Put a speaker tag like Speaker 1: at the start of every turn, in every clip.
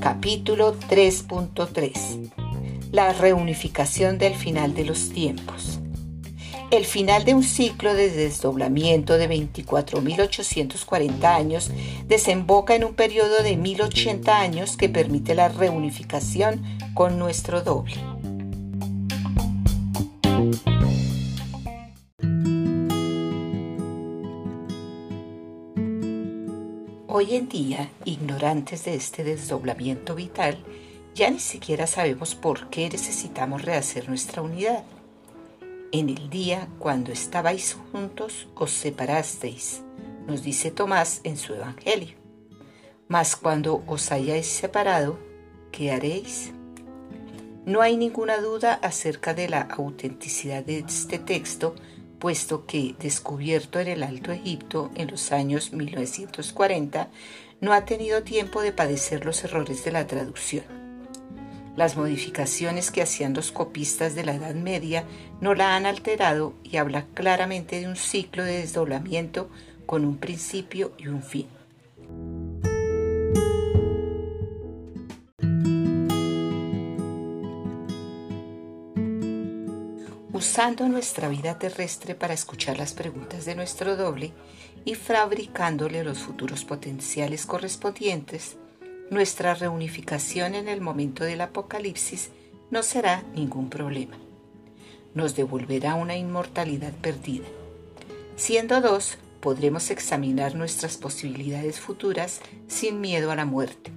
Speaker 1: Capítulo 3.3 La reunificación del final de los tiempos. El final de un ciclo de desdoblamiento de 24.840 años desemboca en un periodo de 1.080 años que permite la reunificación con nuestro doble. Hoy en día, ignorantes de este desdoblamiento vital, ya ni siquiera sabemos por qué necesitamos rehacer nuestra unidad. En el día cuando estabais juntos os separasteis, nos dice Tomás en su Evangelio. Mas cuando os hayáis separado, ¿qué haréis? No hay ninguna duda acerca de la autenticidad de este texto, puesto que, descubierto en el Alto Egipto en los años 1940, no ha tenido tiempo de padecer los errores de la traducción. Las modificaciones que hacían los copistas de la Edad Media no la han alterado y habla claramente de un ciclo de desdoblamiento con un principio y un fin. Usando nuestra vida terrestre para escuchar las preguntas de nuestro doble y fabricándole los futuros potenciales correspondientes, nuestra reunificación en el momento del apocalipsis no será ningún problema. Nos devolverá una inmortalidad perdida. Siendo dos, podremos examinar nuestras posibilidades futuras sin miedo a la muerte.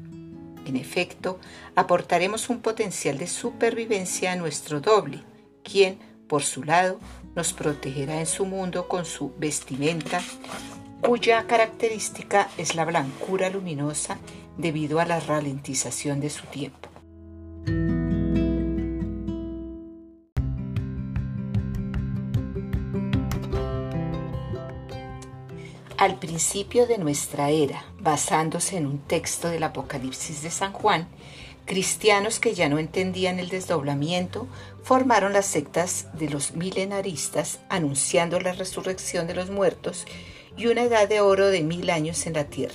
Speaker 1: En efecto, aportaremos un potencial de supervivencia a nuestro doble, quien, por su lado, nos protegerá en su mundo con su vestimenta, cuya característica es la blancura luminosa debido a la ralentización de su tiempo. Al principio de nuestra era, basándose en un texto del Apocalipsis de San Juan, cristianos que ya no entendían el desdoblamiento formaron las sectas de los milenaristas anunciando la resurrección de los muertos y una edad de oro de mil años en la tierra.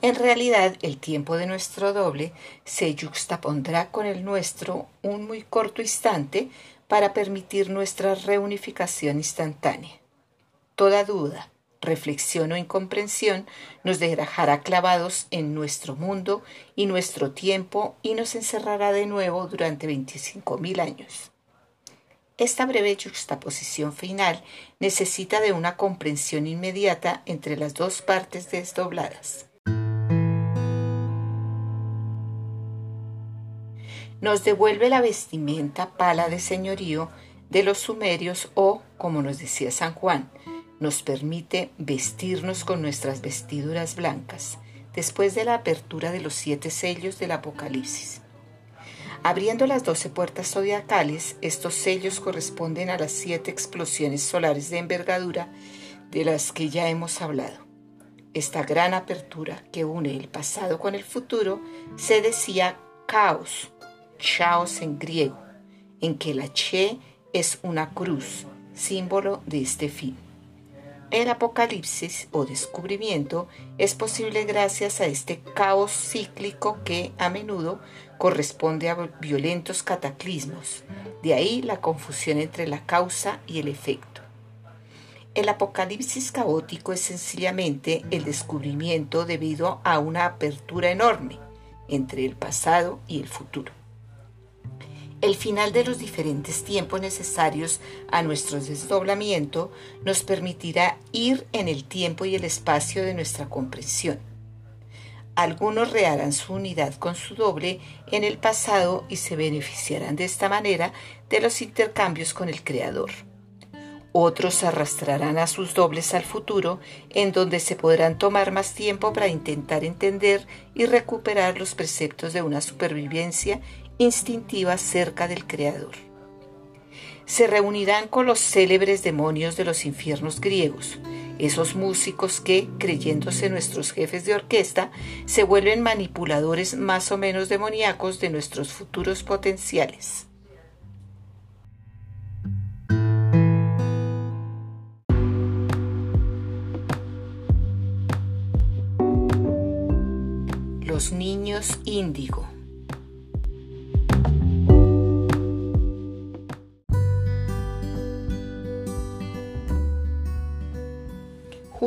Speaker 1: En realidad, el tiempo de nuestro doble se yuxtapondrá con el nuestro un muy corto instante para permitir nuestra reunificación instantánea. Toda duda, reflexión o incomprensión nos dejará clavados en nuestro mundo y nuestro tiempo y nos encerrará de nuevo durante 25.000 años. Esta breve juxtaposición final necesita de una comprensión inmediata entre las dos partes desdobladas. nos devuelve la vestimenta pala de señorío de los sumerios o, como nos decía San Juan, nos permite vestirnos con nuestras vestiduras blancas después de la apertura de los siete sellos del Apocalipsis. Abriendo las doce puertas zodiacales, estos sellos corresponden a las siete explosiones solares de envergadura de las que ya hemos hablado. Esta gran apertura que une el pasado con el futuro se decía caos chaos en griego, en que la che es una cruz, símbolo de este fin. El apocalipsis o descubrimiento es posible gracias a este caos cíclico que a menudo corresponde a violentos cataclismos, de ahí la confusión entre la causa y el efecto. El apocalipsis caótico es sencillamente el descubrimiento debido a una apertura enorme entre el pasado y el futuro el final de los diferentes tiempos necesarios a nuestro desdoblamiento nos permitirá ir en el tiempo y el espacio de nuestra comprensión. Algunos reharán su unidad con su doble en el pasado y se beneficiarán de esta manera de los intercambios con el Creador. Otros arrastrarán a sus dobles al futuro, en donde se podrán tomar más tiempo para intentar entender y recuperar los preceptos de una supervivencia instintiva cerca del Creador. Se reunirán con los célebres demonios de los infiernos griegos, esos músicos que, creyéndose nuestros jefes de orquesta, se vuelven manipuladores más o menos demoníacos de nuestros futuros potenciales. Los niños índigo.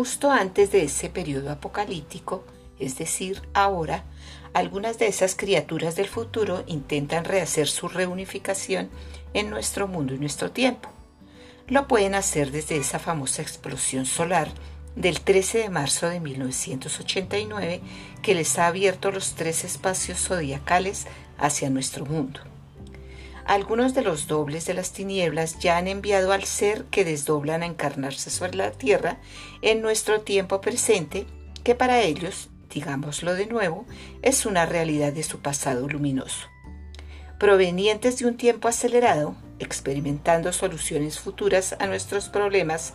Speaker 1: Justo antes de ese periodo apocalíptico, es decir, ahora, algunas de esas criaturas del futuro intentan rehacer su reunificación en nuestro mundo y nuestro tiempo. Lo pueden hacer desde esa famosa explosión solar del 13 de marzo de 1989 que les ha abierto los tres espacios zodiacales hacia nuestro mundo. Algunos de los dobles de las tinieblas ya han enviado al ser que desdoblan a encarnarse sobre la Tierra en nuestro tiempo presente, que para ellos digámoslo de nuevo, es una realidad de su pasado luminoso. Provenientes de un tiempo acelerado, experimentando soluciones futuras a nuestros problemas,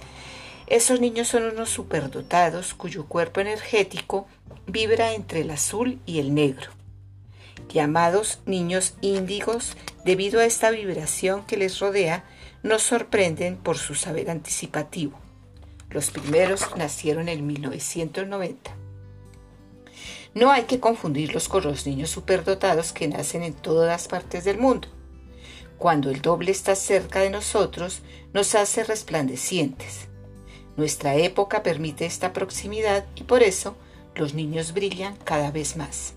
Speaker 1: esos niños son unos superdotados cuyo cuerpo energético vibra entre el azul y el negro. Llamados niños índigos, debido a esta vibración que les rodea, nos sorprenden por su saber anticipativo. Los primeros nacieron en 1990. No hay que confundirlos con los niños superdotados que nacen en todas partes del mundo. Cuando el doble está cerca de nosotros, nos hace resplandecientes. Nuestra época permite esta proximidad y por eso los niños brillan cada vez más.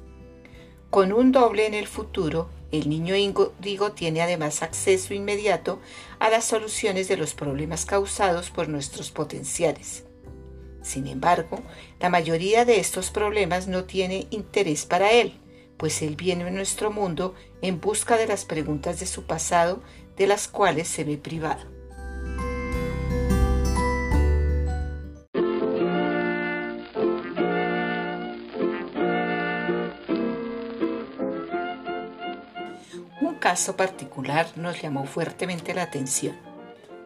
Speaker 1: Con un doble en el futuro, el niño índigo tiene además acceso inmediato a las soluciones de los problemas causados por nuestros potenciales. Sin embargo, la mayoría de estos problemas no tiene interés para él, pues él viene a nuestro mundo en busca de las preguntas de su pasado de las cuales se ve privado. Caso particular nos llamó fuertemente la atención.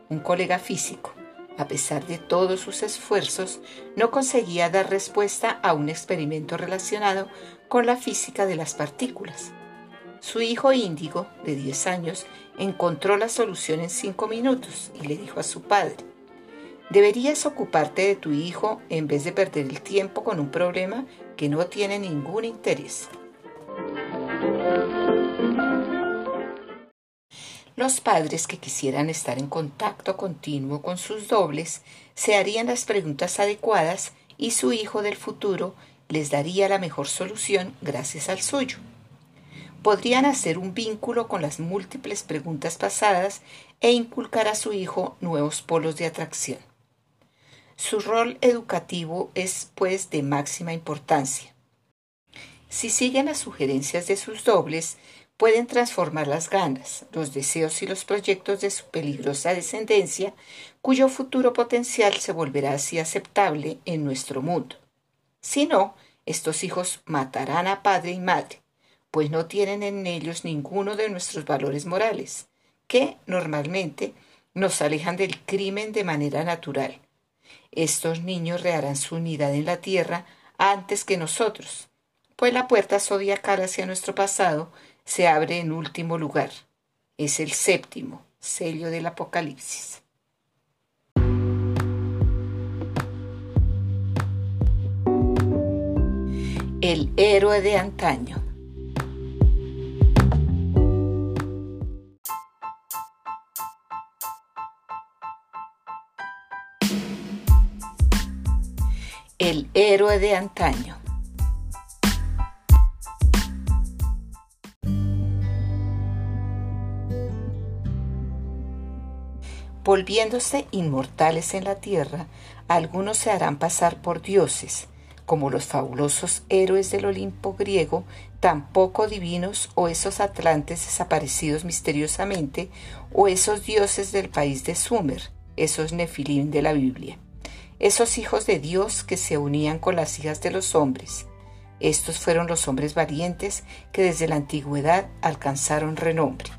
Speaker 1: Un colega físico, a pesar de todos sus esfuerzos, no conseguía dar respuesta a un experimento relacionado con la física de las partículas. Su hijo índigo, de 10 años, encontró la solución en 5 minutos y le dijo a su padre, deberías ocuparte de tu hijo en vez de perder el tiempo con un problema que no tiene ningún interés. Los padres que quisieran estar en contacto continuo con sus dobles se harían las preguntas adecuadas y su hijo del futuro les daría la mejor solución gracias al suyo. Podrían hacer un vínculo con las múltiples preguntas pasadas e inculcar a su hijo nuevos polos de atracción. Su rol educativo es, pues, de máxima importancia. Si siguen las sugerencias de sus dobles, pueden transformar las ganas, los deseos y los proyectos de su peligrosa descendencia, cuyo futuro potencial se volverá así aceptable en nuestro mundo. Si no, estos hijos matarán a padre y madre, pues no tienen en ellos ninguno de nuestros valores morales, que normalmente nos alejan del crimen de manera natural. Estos niños reharán su unidad en la tierra antes que nosotros, pues la puerta zodiacal hacia nuestro pasado se abre en último lugar. Es el séptimo sello del Apocalipsis. El héroe de antaño. El héroe de antaño. Volviéndose inmortales en la tierra, algunos se harán pasar por dioses, como los fabulosos héroes del Olimpo griego, tan poco divinos o esos atlantes desaparecidos misteriosamente, o esos dioses del país de Sumer, esos nefilim de la Biblia, esos hijos de Dios que se unían con las hijas de los hombres. Estos fueron los hombres valientes que desde la antigüedad alcanzaron renombre.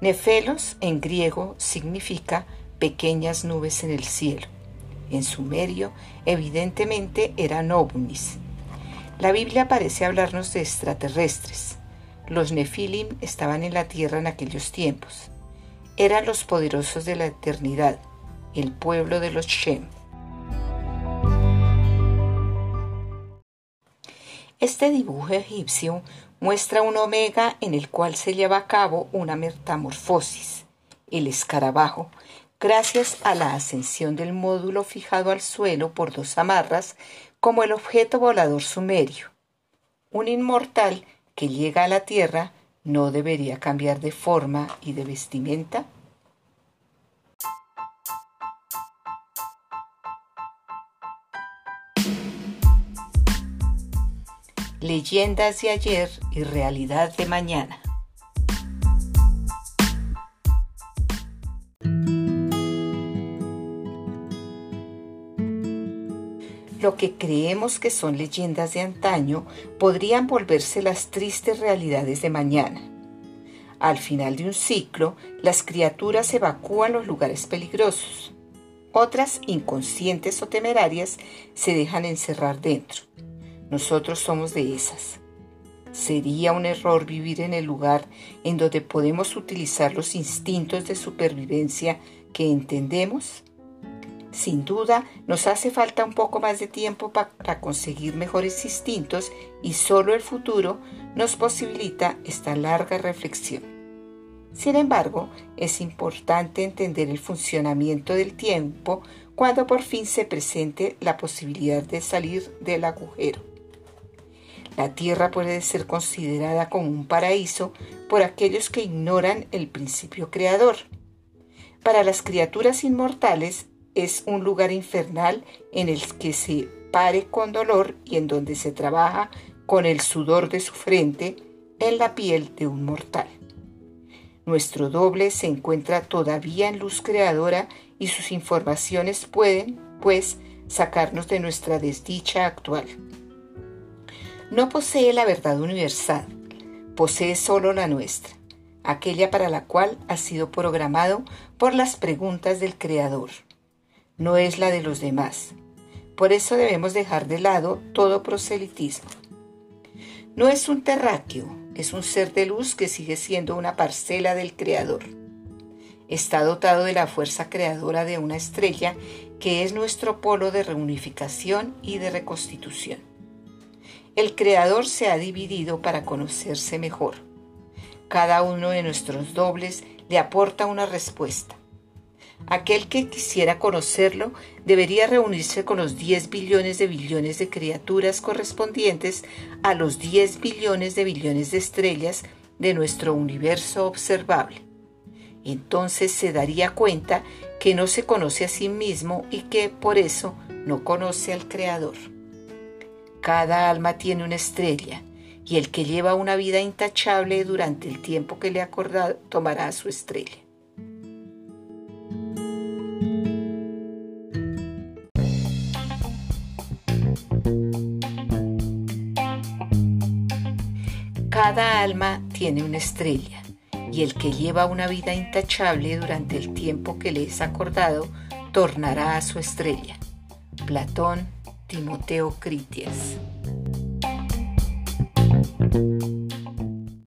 Speaker 1: Nefelos en griego significa pequeñas nubes en el cielo. En sumerio, evidentemente eran ovnis. La Biblia parece hablarnos de extraterrestres. Los Nefilim estaban en la tierra en aquellos tiempos. Eran los poderosos de la eternidad, el pueblo de los Shem. Este dibujo egipcio muestra un omega en el cual se lleva a cabo una metamorfosis, el escarabajo, gracias a la ascensión del módulo fijado al suelo por dos amarras como el objeto volador sumerio. Un inmortal que llega a la Tierra no debería cambiar de forma y de vestimenta. Leyendas de ayer y realidad de mañana. Lo que creemos que son leyendas de antaño podrían volverse las tristes realidades de mañana. Al final de un ciclo, las criaturas evacúan los lugares peligrosos. Otras, inconscientes o temerarias, se dejan encerrar dentro. Nosotros somos de esas. ¿Sería un error vivir en el lugar en donde podemos utilizar los instintos de supervivencia que entendemos? Sin duda, nos hace falta un poco más de tiempo para conseguir mejores instintos y solo el futuro nos posibilita esta larga reflexión. Sin embargo, es importante entender el funcionamiento del tiempo cuando por fin se presente la posibilidad de salir del agujero. La Tierra puede ser considerada como un paraíso por aquellos que ignoran el principio creador. Para las criaturas inmortales, es un lugar infernal en el que se pare con dolor y en donde se trabaja con el sudor de su frente en la piel de un mortal. Nuestro doble se encuentra todavía en luz creadora y sus informaciones pueden, pues, sacarnos de nuestra desdicha actual. No posee la verdad universal, posee solo la nuestra, aquella para la cual ha sido programado por las preguntas del Creador no es la de los demás. Por eso debemos dejar de lado todo proselitismo. No es un terráqueo, es un ser de luz que sigue siendo una parcela del Creador. Está dotado de la fuerza creadora de una estrella que es nuestro polo de reunificación y de reconstitución. El Creador se ha dividido para conocerse mejor. Cada uno de nuestros dobles le aporta una respuesta. Aquel que quisiera conocerlo debería reunirse con los 10 billones de billones de criaturas correspondientes a los 10 billones de billones de estrellas de nuestro universo observable. Entonces se daría cuenta que no se conoce a sí mismo y que por eso no conoce al Creador. Cada alma tiene una estrella y el que lleva una vida intachable durante el tiempo que le ha acordado tomará su estrella. Cada alma tiene una estrella, y el que lleva una vida intachable durante el tiempo que le es acordado, tornará a su estrella. Platón, Timoteo Critias.